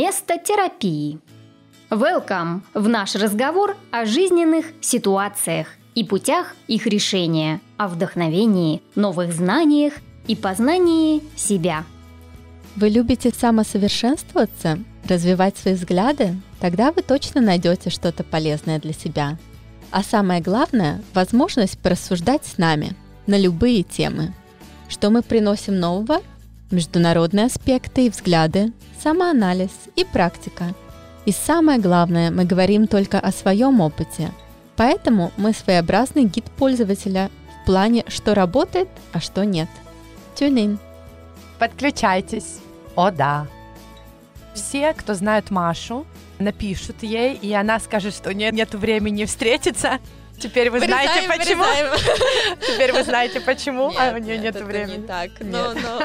Место терапии. Welcome в наш разговор о жизненных ситуациях и путях их решения, о вдохновении, новых знаниях и познании себя. Вы любите самосовершенствоваться, развивать свои взгляды? Тогда вы точно найдете что-то полезное для себя. А самое главное – возможность порассуждать с нами на любые темы. Что мы приносим нового? Международные аспекты и взгляды, самоанализ и практика. И самое главное, мы говорим только о своем опыте. Поэтому мы своеобразный гид пользователя в плане, что работает, а что нет. Тюнин. Подключайтесь. О, да. Все, кто знают Машу, напишут ей, и она скажет, что нет, нет времени встретиться. Теперь вы вырезаем, знаете почему. Вырезаем. Теперь вы знаете почему, нет, а у нее нет времени. Не так, но, но.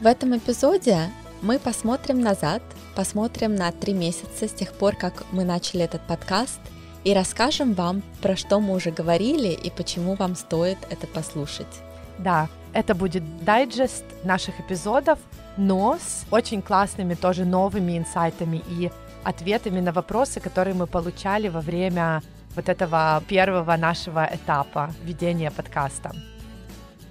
В этом эпизоде мы посмотрим назад, посмотрим на три месяца с тех пор, как мы начали этот подкаст, и расскажем вам, про что мы уже говорили и почему вам стоит это послушать. Да, это будет дайджест наших эпизодов, но с очень классными тоже новыми инсайтами и ответами на вопросы, которые мы получали во время вот этого первого нашего этапа ведения подкаста.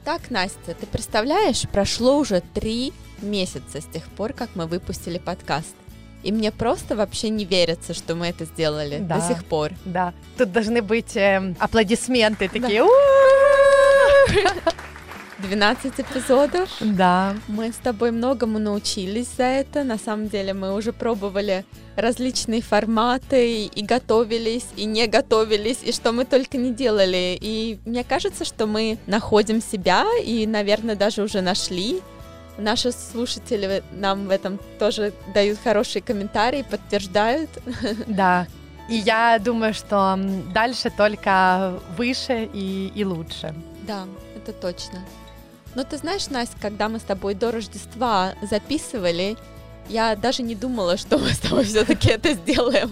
Так, Настя, ты представляешь, прошло уже три месяца с тех пор, как мы выпустили подкаст. И мне просто вообще не верится, что мы это сделали да, до сих пор. Да. Тут должны быть э, аплодисменты такие. Да. 12 эпизодов. Да. Мы с тобой многому научились за это. На самом деле мы уже пробовали различные форматы и готовились, и не готовились, и что мы только не делали. И мне кажется, что мы находим себя и, наверное, даже уже нашли. Наши слушатели нам в этом тоже дают хорошие комментарии, подтверждают. Да, и я думаю, что дальше только выше и, и лучше. Да, это точно. Но ты знаешь, Настя, когда мы с тобой до Рождества записывали, я даже не думала, что мы с тобой все-таки это сделаем.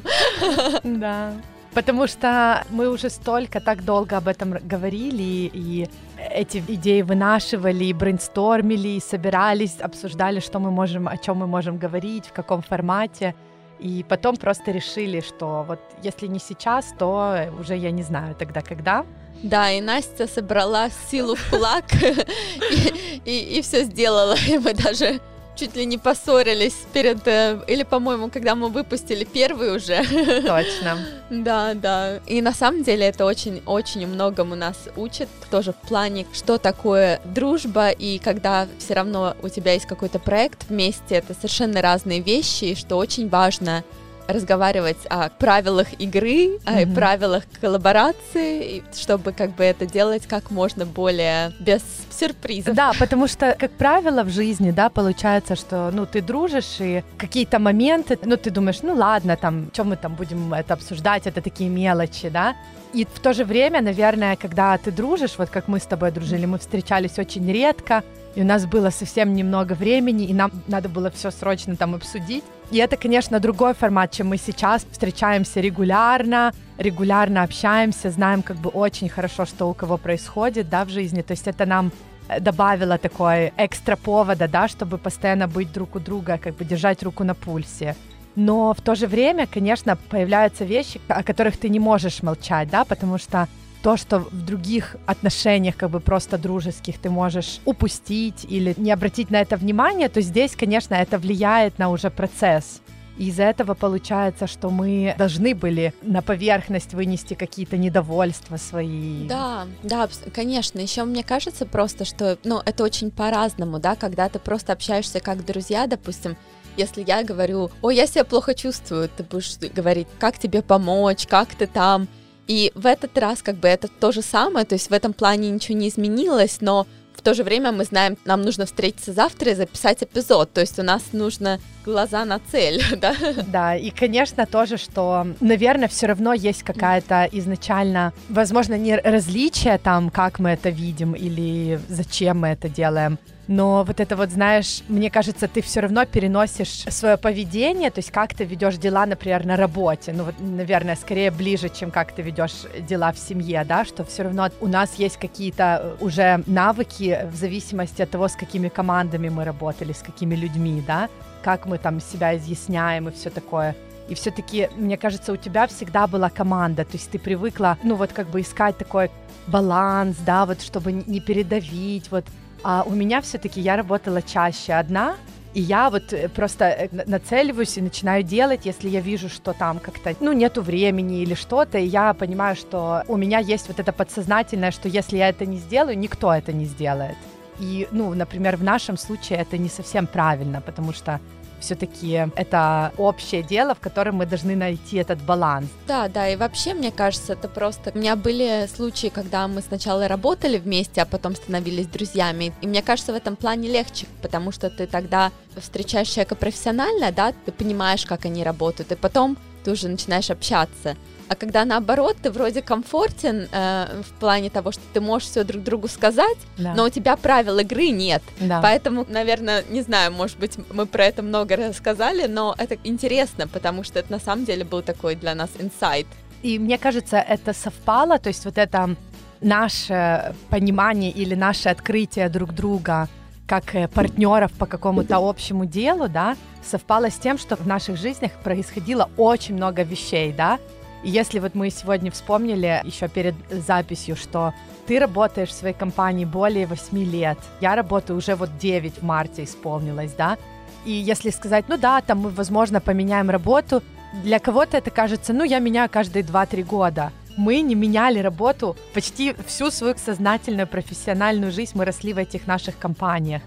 Да. Потому что мы уже столько, так долго об этом говорили, и эти идеи вынашивали, и брейнстормили, собирались, обсуждали, что мы можем, о чем мы можем говорить, в каком формате. И потом просто решили, что вот если не сейчас, то уже я не знаю тогда когда. Да, и Настя собрала силу в кулак и, все сделала. И мы даже чуть ли не поссорились перед... Э, или, по-моему, когда мы выпустили первый уже. Точно. да, да. И на самом деле это очень-очень многому нас учит. Тоже в плане, что такое дружба, и когда все равно у тебя есть какой-то проект вместе, это совершенно разные вещи, и что очень важно разговаривать о правилах игры, mm-hmm. о правилах коллаборации, чтобы как бы это делать как можно более без сюрпризов. Да, потому что, как правило, в жизни, да, получается, что, ну, ты дружишь, и какие-то моменты, ну, ты думаешь, ну, ладно, там, чем мы там будем это обсуждать, это такие мелочи, да, и в то же время, наверное, когда ты дружишь, вот как мы с тобой дружили, мы встречались очень редко, и у нас было совсем немного времени, и нам надо было все срочно там обсудить. И это, конечно, другой формат, чем мы сейчас встречаемся регулярно, регулярно общаемся, знаем как бы очень хорошо, что у кого происходит, да, в жизни. То есть это нам э, добавило такой экстра повода, да, чтобы постоянно быть друг у друга, как бы держать руку на пульсе. Но в то же время, конечно, появляются вещи, о которых ты не можешь молчать, да, потому что то, что в других отношениях, как бы просто дружеских, ты можешь упустить или не обратить на это внимание, то здесь, конечно, это влияет на уже процесс. И из-за этого получается, что мы должны были на поверхность вынести какие-то недовольства свои. Да, да, конечно. Еще мне кажется просто, что, ну, это очень по-разному, да, когда ты просто общаешься как друзья, допустим, если я говорю, ой, я себя плохо чувствую, ты будешь говорить, как тебе помочь, как ты там, и в этот раз как бы это то же самое, то есть в этом плане ничего не изменилось, но в то же время мы знаем, нам нужно встретиться завтра и записать эпизод, то есть у нас нужно глаза на цель, да? Да, и, конечно, тоже, что, наверное, все равно есть какая-то изначально, возможно, не различие там, как мы это видим или зачем мы это делаем, но вот это вот, знаешь, мне кажется, ты все равно переносишь свое поведение, то есть как ты ведешь дела, например, на работе, ну вот, наверное, скорее ближе, чем как ты ведешь дела в семье, да, что все равно у нас есть какие-то э, уже навыки в зависимости от того, с какими командами мы работали, с какими людьми, да, как мы там себя изъясняем и все такое. И все-таки, мне кажется, у тебя всегда была команда, то есть ты привыкла, ну вот как бы искать такой баланс, да, вот чтобы не передавить, вот. А у меня все-таки я работала чаще одна, и я вот э, просто э, нацеливаюсь и начинаю делать, если я вижу, что там как-то, ну, нету времени или что-то, и я понимаю, что у меня есть вот это подсознательное, что если я это не сделаю, никто это не сделает. И, ну, например, в нашем случае это не совсем правильно, потому что все-таки это общее дело, в котором мы должны найти этот баланс. Да, да, и вообще, мне кажется, это просто... У меня были случаи, когда мы сначала работали вместе, а потом становились друзьями, и мне кажется, в этом плане легче, потому что ты тогда встречаешь человека профессионально, да, ты понимаешь, как они работают, и потом ты уже начинаешь общаться. А когда наоборот, ты вроде комфортен э, в плане того, что ты можешь все друг другу сказать, да. но у тебя правил игры нет. Да. Поэтому, наверное, не знаю, может быть, мы про это много рассказали, но это интересно, потому что это на самом деле был такой для нас инсайт. И мне кажется, это совпало, то есть вот это наше понимание или наше открытие друг друга как э, партнеров по какому-то общему делу, да, совпало с тем, что в наших жизнях происходило очень много вещей, да, и если вот мы сегодня вспомнили еще перед записью, что ты работаешь в своей компании более 8 лет, я работаю уже вот 9 в марте исполнилось, да, и если сказать, ну да, там мы, возможно, поменяем работу, для кого-то это кажется, ну я меняю каждые 2-3 года. Мы не меняли работу почти всю свою сознательную профессиональную жизнь, мы росли в этих наших компаниях.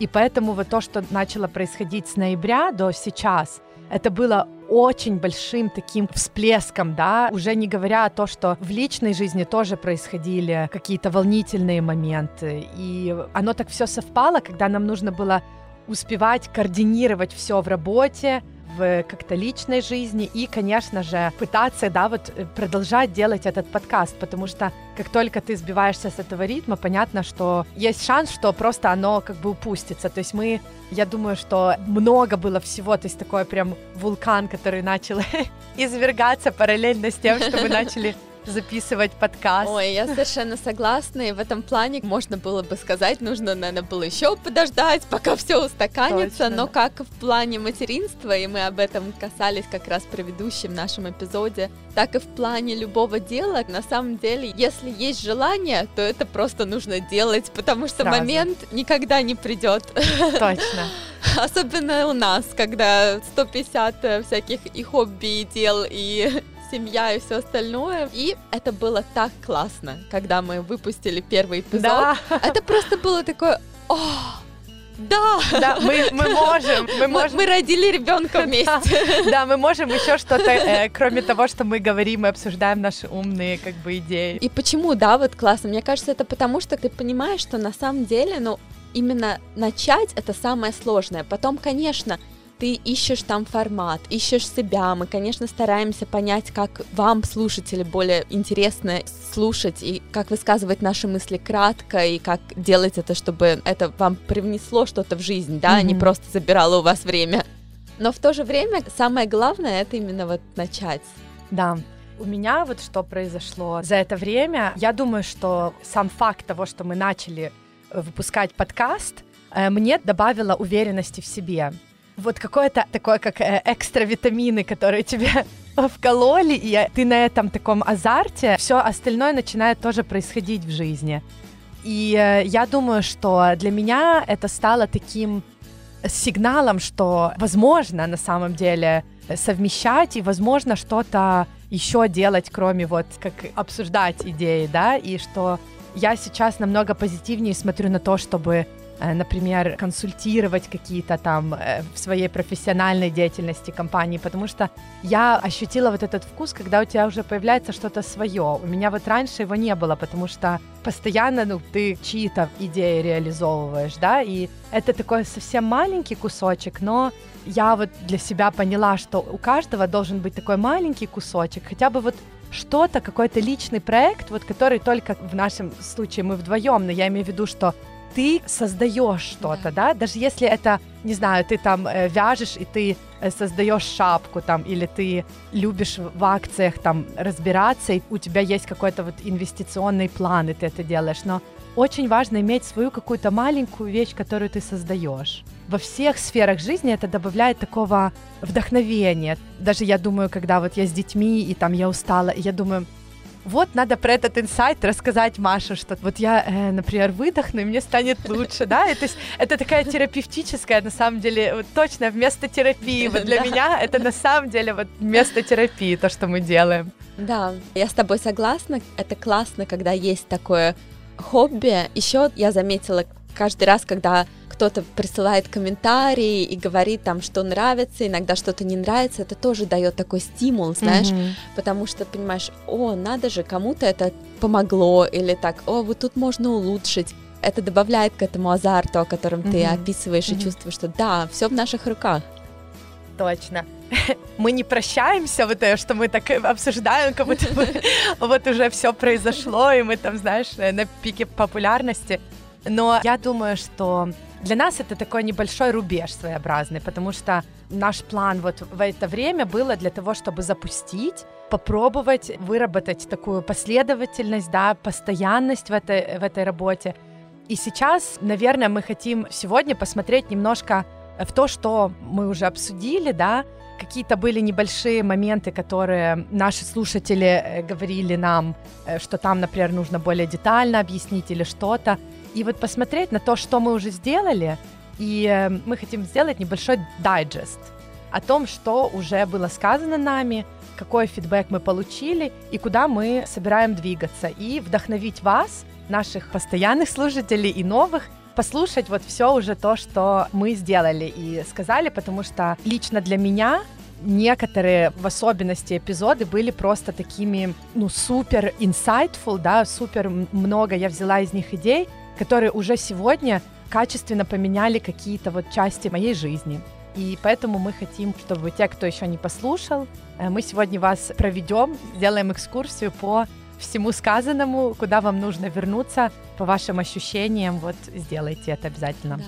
И поэтому вот то, что начало происходить с ноября до сейчас, это было очень большим таким всплеском, да, уже не говоря о том, что в личной жизни тоже происходили какие-то волнительные моменты, и оно так все совпало, когда нам нужно было успевать координировать все в работе, как-то личной жизни и, конечно же, пытаться, да, вот э, продолжать делать этот подкаст, потому что как только ты сбиваешься с этого ритма, понятно, что есть шанс, что просто оно как бы упустится. То есть мы, я думаю, что много было всего, то есть такой прям вулкан, который начал извергаться параллельно с тем, что мы начали записывать подкаст. Ой, я совершенно согласна, и в этом плане можно было бы сказать, нужно, наверное, было еще подождать, пока все устаканится, Точно, но да. как в плане материнства, и мы об этом касались как раз в предыдущем нашем эпизоде, так и в плане любого дела, на самом деле, если есть желание, то это просто нужно делать, потому что Сразу. момент никогда не придет. Точно. Особенно у нас, когда 150 э, всяких и хобби, и дел, и семья и все остальное. И это было так классно, когда мы выпустили первый эпизод. Да. Это просто было такое... О, да, да, мы, мы можем, мы можем. Мы, мы родили ребенка вместе. Да, да, мы можем еще что-то, э, кроме того, что мы говорим и обсуждаем наши умные как бы идеи. И почему, да, вот классно. Мне кажется, это потому, что ты понимаешь, что на самом деле, ну, именно начать это самое сложное. Потом, конечно, ты ищешь там формат, ищешь себя. Мы, конечно, стараемся понять, как вам, слушатели, более интересно слушать и как высказывать наши мысли кратко, и как делать это, чтобы это вам привнесло что-то в жизнь, да, mm-hmm. а не просто забирало у вас время. Но в то же время самое главное это именно вот начать. Да, у меня вот что произошло за это время, я думаю, что сам факт того, что мы начали выпускать подкаст, э, мне добавило уверенности в себе вот какое-то такое, как э, экстра витамины, которые тебе вкололи, и ты на этом таком азарте, все остальное начинает тоже происходить в жизни. И э, я думаю, что для меня это стало таким сигналом, что возможно на самом деле совмещать и возможно что-то еще делать, кроме вот как обсуждать идеи, да, и что я сейчас намного позитивнее смотрю на то, чтобы Э, например, консультировать какие-то там э, в своей профессиональной деятельности компании, потому что я ощутила вот этот вкус, когда у тебя уже появляется что-то свое. У меня вот раньше его не было, потому что постоянно, ну, ты чьи-то идеи реализовываешь, да, и это такой совсем маленький кусочек, но я вот для себя поняла, что у каждого должен быть такой маленький кусочек, хотя бы вот что-то, какой-то личный проект, вот который только в нашем случае мы вдвоем, но я имею в виду, что ты создаешь что-то, да. да, даже если это, не знаю, ты там э, вяжешь и ты э, создаешь шапку там, или ты любишь в акциях там разбираться, и у тебя есть какой-то вот инвестиционный план, и ты это делаешь, но очень важно иметь свою какую-то маленькую вещь, которую ты создаешь. Во всех сферах жизни это добавляет такого вдохновения. Даже я думаю, когда вот я с детьми, и там я устала, и я думаю, вот надо про этот инсайт рассказать Маше, что вот я, э, например, выдохну, и мне станет лучше, да, и, то есть это такая терапевтическая, на самом деле, вот точно вместо терапии, вот для меня это на самом деле вот вместо терапии, то, что мы делаем. Да, я с тобой согласна, это классно, когда есть такое хобби. Еще я заметила каждый раз, когда кто-то присылает комментарии и говорит там, что нравится, иногда что-то не нравится, это тоже дает такой стимул, знаешь, mm-hmm. потому что понимаешь, о, надо же, кому-то это помогло, или так, о, вот тут можно улучшить. Это добавляет к этому азарту, о котором mm-hmm. ты описываешь, mm-hmm. и чувствуешь, что да, все в наших руках. Точно мы не прощаемся, вот это, что мы так обсуждаем, как будто бы вот уже все произошло, и мы там, знаешь, на пике популярности. Но я думаю, что для нас это такой небольшой рубеж своеобразный, потому что наш план вот в это время было для того, чтобы запустить, попробовать выработать такую последовательность, да, постоянность в этой, в этой работе. И сейчас, наверное, мы хотим сегодня посмотреть немножко в то, что мы уже обсудили, да, какие-то были небольшие моменты, которые наши слушатели э, говорили нам, э, что там, например, нужно более детально объяснить или что-то. И вот посмотреть на то, что мы уже сделали, и э, мы хотим сделать небольшой дайджест о том, что уже было сказано нами, какой фидбэк мы получили и куда мы собираем двигаться, и вдохновить вас, наших постоянных слушателей и новых, послушать вот все уже то, что мы сделали и сказали, потому что лично для меня некоторые, в особенности эпизоды, были просто такими, ну, супер insightful, да, супер много я взяла из них идей, которые уже сегодня качественно поменяли какие-то вот части моей жизни. И поэтому мы хотим, чтобы те, кто еще не послушал, э, мы сегодня вас проведем, сделаем экскурсию по всему сказанному, куда вам нужно вернуться, по вашим ощущениям, вот сделайте это обязательно. Да.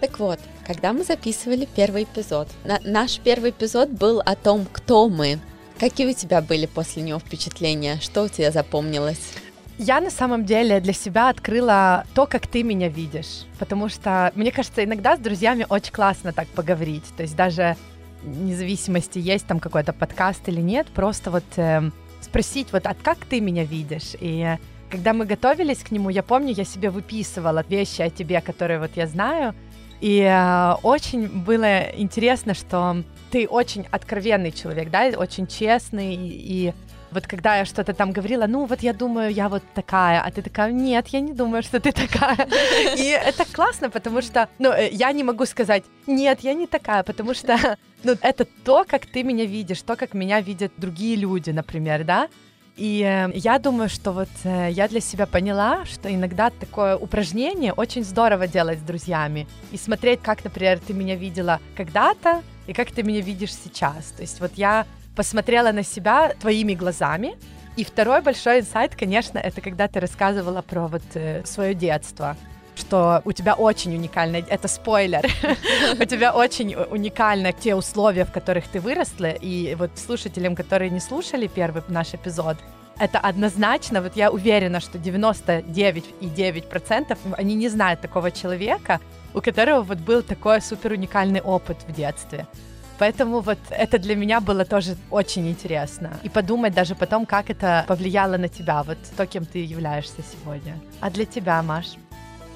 Так вот, когда мы записывали первый эпизод, на, наш первый эпизод был о том, кто мы. Какие у тебя были после него впечатления? Что у тебя запомнилось? Я на самом деле для себя открыла то, как ты меня видишь, потому что, мне кажется, иногда с друзьями очень классно так поговорить, то есть даже независимости есть там какой-то подкаст или нет, просто вот э, спросить вот, а как ты меня видишь? И когда мы готовились к нему, я помню, я себе выписывала вещи о тебе, которые вот я знаю, и э, очень было интересно, что ты очень откровенный человек, да, очень честный и, и вот когда я что-то там говорила, ну вот я думаю, я вот такая, а ты такая, нет, я не думаю, что ты такая. И это классно, потому что, ну, э, я не могу сказать, нет, я не такая, потому что, ну, это то, как ты меня видишь, то, как меня видят другие люди, например, да. И э, я думаю, что вот э, я для себя поняла, что иногда такое упражнение очень здорово делать с друзьями и смотреть, как, например, ты меня видела когда-то и как ты меня видишь сейчас. То есть вот я посмотрела на себя твоими глазами. И второй большой инсайт, конечно, это когда ты рассказывала про вот э, свое детство что у тебя очень уникально, это спойлер, у тебя очень уникально те условия, в которых ты выросла, и вот слушателям, которые не слушали первый наш эпизод, это однозначно, вот я уверена, что 99,9% они не знают такого человека, у которого вот был такой супер уникальный опыт в детстве. Поэтому вот это для меня было тоже очень интересно. И подумать даже потом, как это повлияло на тебя, вот то, кем ты являешься сегодня. А для тебя, Маш?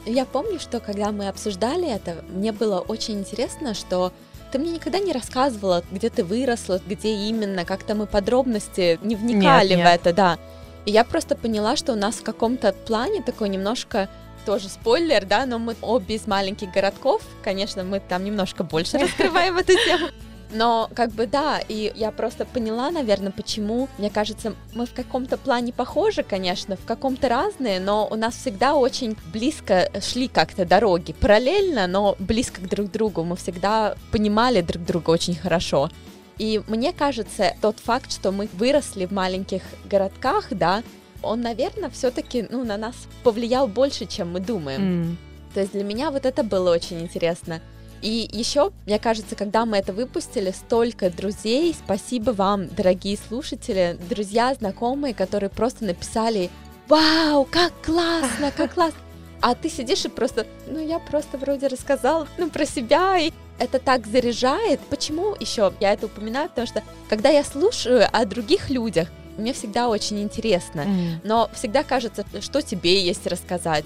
Я помню, что когда мы обсуждали это, мне было очень интересно, что ты мне никогда не рассказывала, где ты выросла, где именно, как-то мы подробности не вникали нет, нет. в это, да. И я просто поняла, что у нас в каком-то плане такой немножко тоже спойлер, да, но мы обе из маленьких городков, конечно, мы там немножко больше раскрываем эту тему. Но как бы да, и я просто поняла, наверное, почему, мне кажется, мы в каком-то плане похожи, конечно, в каком-то разные, но у нас всегда очень близко шли как-то дороги, параллельно, но близко к друг другу, мы всегда понимали друг друга очень хорошо. И мне кажется, тот факт, что мы выросли в маленьких городках, да, он, наверное, все-таки ну, на нас повлиял больше, чем мы думаем. Mm. То есть для меня вот это было очень интересно. И еще, мне кажется, когда мы это выпустили, столько друзей, спасибо вам, дорогие слушатели, друзья, знакомые, которые просто написали «Вау, как классно, как классно!» А ты сидишь и просто, ну я просто вроде рассказал, ну про себя, и это так заряжает. Почему еще я это упоминаю? Потому что когда я слушаю о других людях, мне всегда очень интересно, mm. но всегда кажется, что тебе есть рассказать.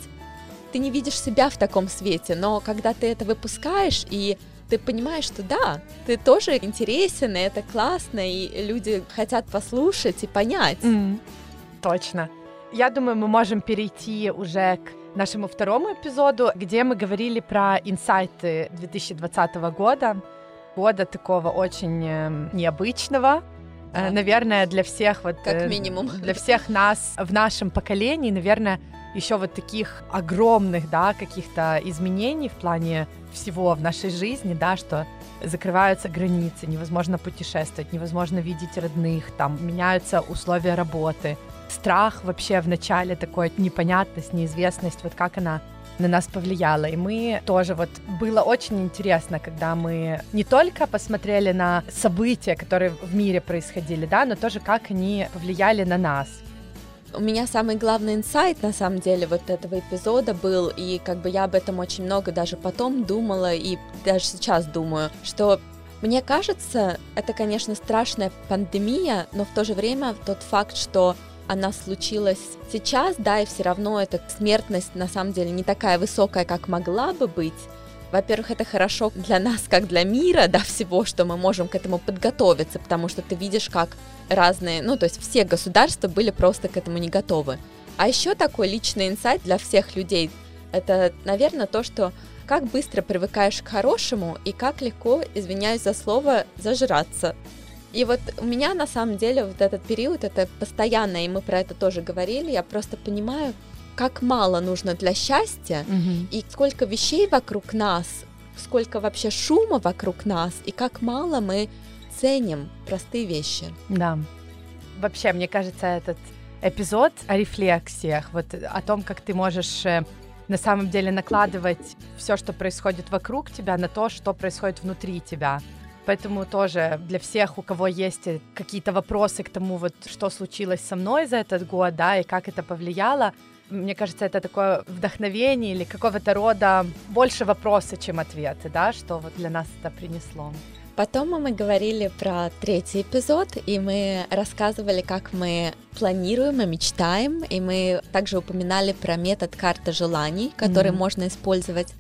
Ты не видишь себя в таком свете, но когда ты это выпускаешь и ты понимаешь, что да, ты тоже интересен, и это классно, и люди хотят послушать и понять. Mm. Точно. Я думаю, мы можем перейти уже к нашему второму эпизоду, где мы говорили про инсайты 2020 года, года такого очень эм, необычного, да. наверное, для всех вот как э, минимум для всех нас в нашем поколении, наверное, еще вот таких огромных, да, каких-то изменений в плане всего в нашей жизни, да, что закрываются границы, невозможно путешествовать, невозможно видеть родных, там меняются условия работы, страх вообще в начале, такой непонятность, неизвестность, вот как она на нас повлияла. И мы тоже вот было очень интересно, когда мы не только посмотрели на события, которые в мире происходили, да, но тоже как они повлияли на нас. У меня самый главный инсайт, на самом деле, вот этого эпизода был, и как бы я об этом очень много даже потом думала, и даже сейчас думаю, что мне кажется, это, конечно, страшная пандемия, но в то же время тот факт, что она случилась сейчас, да, и все равно эта смертность на самом деле не такая высокая, как могла бы быть. Во-первых, это хорошо для нас, как для мира, да, всего, что мы можем к этому подготовиться, потому что ты видишь, как разные, ну, то есть все государства были просто к этому не готовы. А еще такой личный инсайт для всех людей, это, наверное, то, что как быстро привыкаешь к хорошему и как легко, извиняюсь за слово, зажраться. И вот у меня на самом деле вот этот период, это постоянно, и мы про это тоже говорили, я просто понимаю, как мало нужно для счастья, угу. и сколько вещей вокруг нас, сколько вообще шума вокруг нас, и как мало мы ценим простые вещи. Да. Вообще, мне кажется, этот эпизод о рефлексиях, вот о том, как ты можешь э, на самом деле накладывать все, что происходит вокруг тебя, на то, что происходит внутри тебя. Поэтому тоже для всех, у кого есть какие-то вопросы к тому, вот что случилось со мной за этот год, да, и как это повлияло, мне кажется, это такое вдохновение или какого-то рода больше вопросы, чем ответы, да, что вот для нас это принесло. Потом мы говорили про третий эпизод, и мы рассказывали, как мы планируем и мечтаем, и мы также упоминали про метод карты желаний, который mm-hmm. можно использовать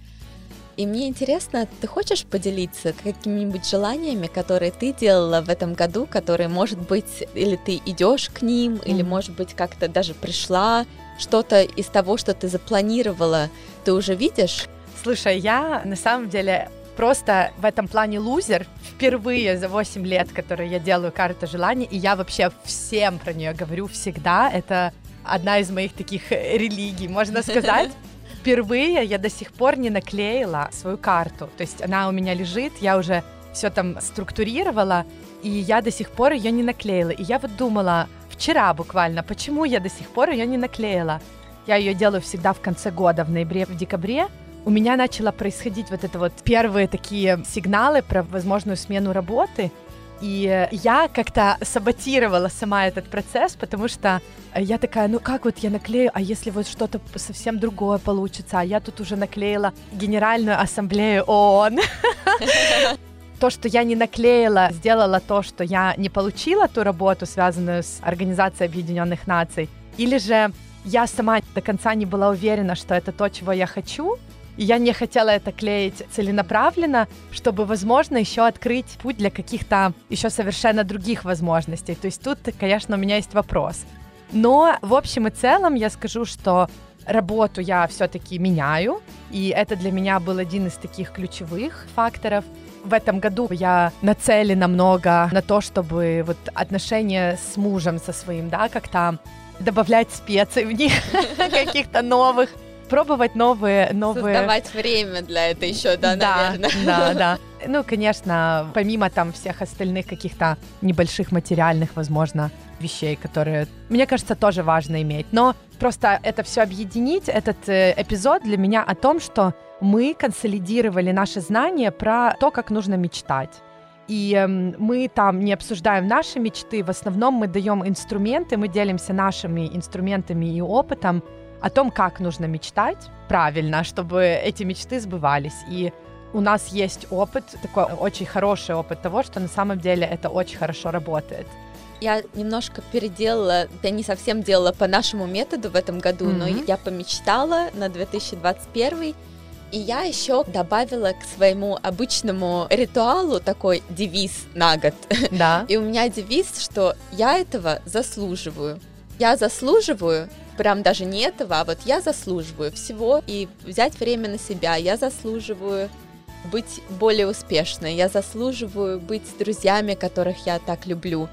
и мне интересно, ты хочешь поделиться какими-нибудь желаниями, которые ты делала в этом году, которые, может быть, или ты идешь к ним, mm-hmm. или, может быть, как-то даже пришла, что-то из того, что ты запланировала, ты уже видишь? Слушай, я на самом деле просто в этом плане лузер впервые за 8 лет, которые я делаю карту желаний, и я вообще всем про нее говорю всегда. Это одна из моих таких религий, можно сказать впервые я до сих пор не наклеила свою карту. То есть она у меня лежит, я уже все там структурировала, и я до сих пор ее не наклеила. И я вот думала вчера буквально, почему я до сих пор ее не наклеила. Я ее делаю всегда в конце года, в ноябре, в декабре. У меня начало происходить вот это вот первые такие сигналы про возможную смену работы. И я как-то саботировала сама этот процесс, потому что я такая, ну как вот я наклею, а если вот что-то совсем другое получится, а я тут уже наклеила Генеральную Ассамблею ООН. То, что я не наклеила, сделала то, что я не получила ту работу, связанную с Организацией Объединенных Наций, или же я сама до конца не была уверена, что это то, чего я хочу, и я не хотела это клеить целенаправленно, чтобы, возможно, еще открыть путь для каких-то еще совершенно других возможностей. То есть тут, конечно, у меня есть вопрос. Но в общем и целом я скажу, что работу я все-таки меняю, и это для меня был один из таких ключевых факторов. В этом году я нацелена много на то, чтобы вот отношения с мужем со своим, да, как-то добавлять специй в них, каких-то новых, пробовать новые, новые... Создавать время для этого еще, да, да, наверное. Да, да. Ну, конечно, помимо там всех остальных каких-то небольших материальных, возможно, вещей, которые, мне кажется, тоже важно иметь. Но просто это все объединить, этот э, эпизод для меня о том, что мы консолидировали наши знания про то, как нужно мечтать. И э, мы там не обсуждаем наши мечты, в основном мы даем инструменты, мы делимся нашими инструментами и опытом о том, как нужно мечтать правильно, чтобы эти мечты сбывались. И у нас есть опыт, такой очень хороший опыт того, что на самом деле это очень хорошо работает. Я немножко переделала, я не совсем делала по нашему методу в этом году, mm-hmm. но я помечтала на 2021 и я еще добавила к своему обычному ритуалу такой девиз на год. Да. И у меня девиз, что я этого заслуживаю. Я заслуживаю, прям даже не этого, а вот я заслуживаю всего и взять время на себя. Я заслуживаю быть более успешной. Я заслуживаю быть с друзьями, которых я так люблю.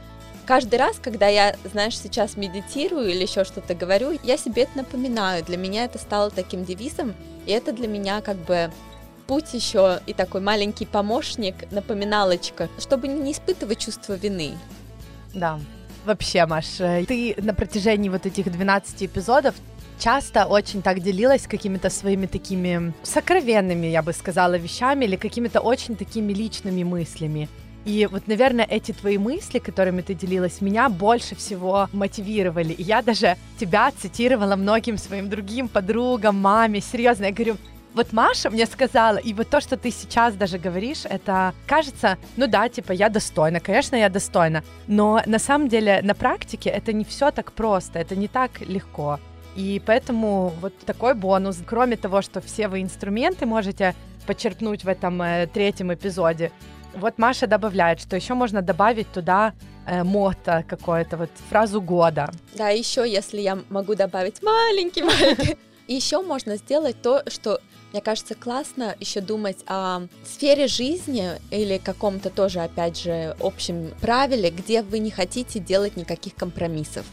Каждый раз, когда я, знаешь, сейчас медитирую или еще что-то говорю, я себе это напоминаю. Для меня это стало таким девизом, и это для меня как бы путь еще и такой маленький помощник, напоминалочка, чтобы не испытывать чувство вины. Да. Вообще, Маш, э, ты на протяжении вот этих 12 эпизодов часто очень так делилась какими-то своими такими сокровенными, я бы сказала, вещами или какими-то очень такими личными мыслями. И вот, наверное, эти твои мысли, которыми ты делилась, меня больше всего мотивировали. И я даже тебя цитировала многим своим другим подругам, маме. Серьезно, я говорю, вот Маша мне сказала, и вот то, что ты сейчас даже говоришь, это кажется, ну да, типа, я достойна, конечно, я достойна, но на самом деле на практике это не все так просто, это не так легко. И поэтому вот такой бонус, кроме того, что все вы инструменты можете почерпнуть в этом э, третьем эпизоде, вот Маша добавляет, что еще можно добавить туда э, мото какое-то, вот фразу года. Да, еще если я могу добавить маленький, маленький. Еще можно сделать то, что мне кажется, классно еще думать о сфере жизни или каком-то тоже, опять же, общем правиле, где вы не хотите делать никаких компромиссов.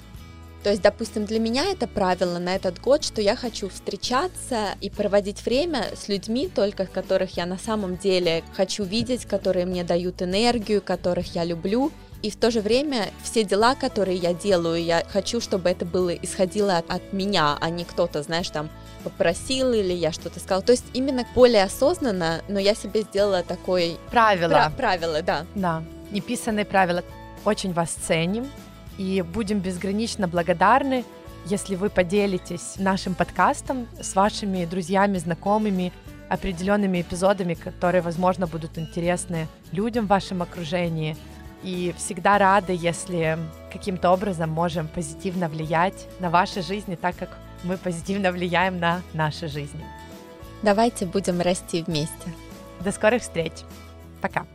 То есть, допустим, для меня это правило на этот год, что я хочу встречаться и проводить время с людьми, только которых я на самом деле хочу видеть, которые мне дают энергию, которых я люблю. И в то же время все дела, которые я делаю, я хочу, чтобы это было исходило от, от меня, а не кто-то, знаешь, там попросил или я что-то сказал. То есть именно более осознанно, но я себе сделала такой... Правило. Пра- правило, да. Да, неписанные правила. Очень вас ценим и будем безгранично благодарны, если вы поделитесь нашим подкастом с вашими друзьями, знакомыми, определенными эпизодами, которые, возможно, будут интересны людям в вашем окружении. И всегда рады, если каким-то образом можем позитивно влиять на ваши жизни, так как мы позитивно влияем на наши жизни. Давайте будем расти вместе. До скорых встреч. Пока.